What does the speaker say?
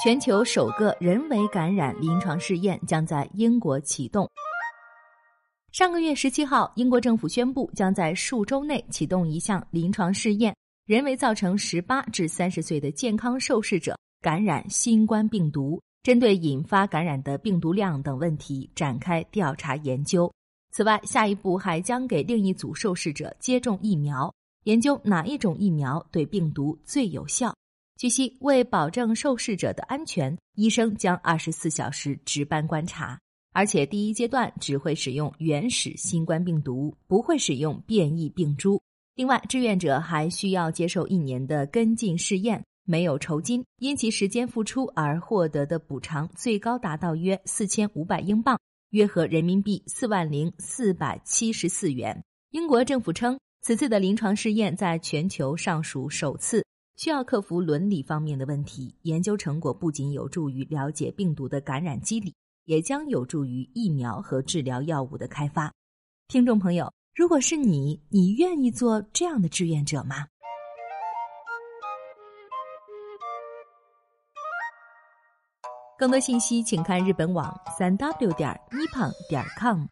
全球首个人为感染临床试验将在英国启动。上个月十七号，英国政府宣布将在数周内启动一项临床试验，人为造成十八至三十岁的健康受试者感染新冠病毒，针对引发感染的病毒量等问题展开调查研究。此外，下一步还将给另一组受试者接种疫苗，研究哪一种疫苗对病毒最有效。据悉，为保证受试者的安全，医生将二十四小时值班观察，而且第一阶段只会使用原始新冠病毒，不会使用变异病株。另外，志愿者还需要接受一年的跟进试验，没有酬金，因其时间付出而获得的补偿最高达到约四千五百英镑。约合人民币四万零四百七十四元。英国政府称，此次的临床试验在全球尚属首次，需要克服伦理方面的问题。研究成果不仅有助于了解病毒的感染机理，也将有助于疫苗和治疗药物的开发。听众朋友，如果是你，你愿意做这样的志愿者吗？更多信息，请看日本网三 w 点 nippon 点 com。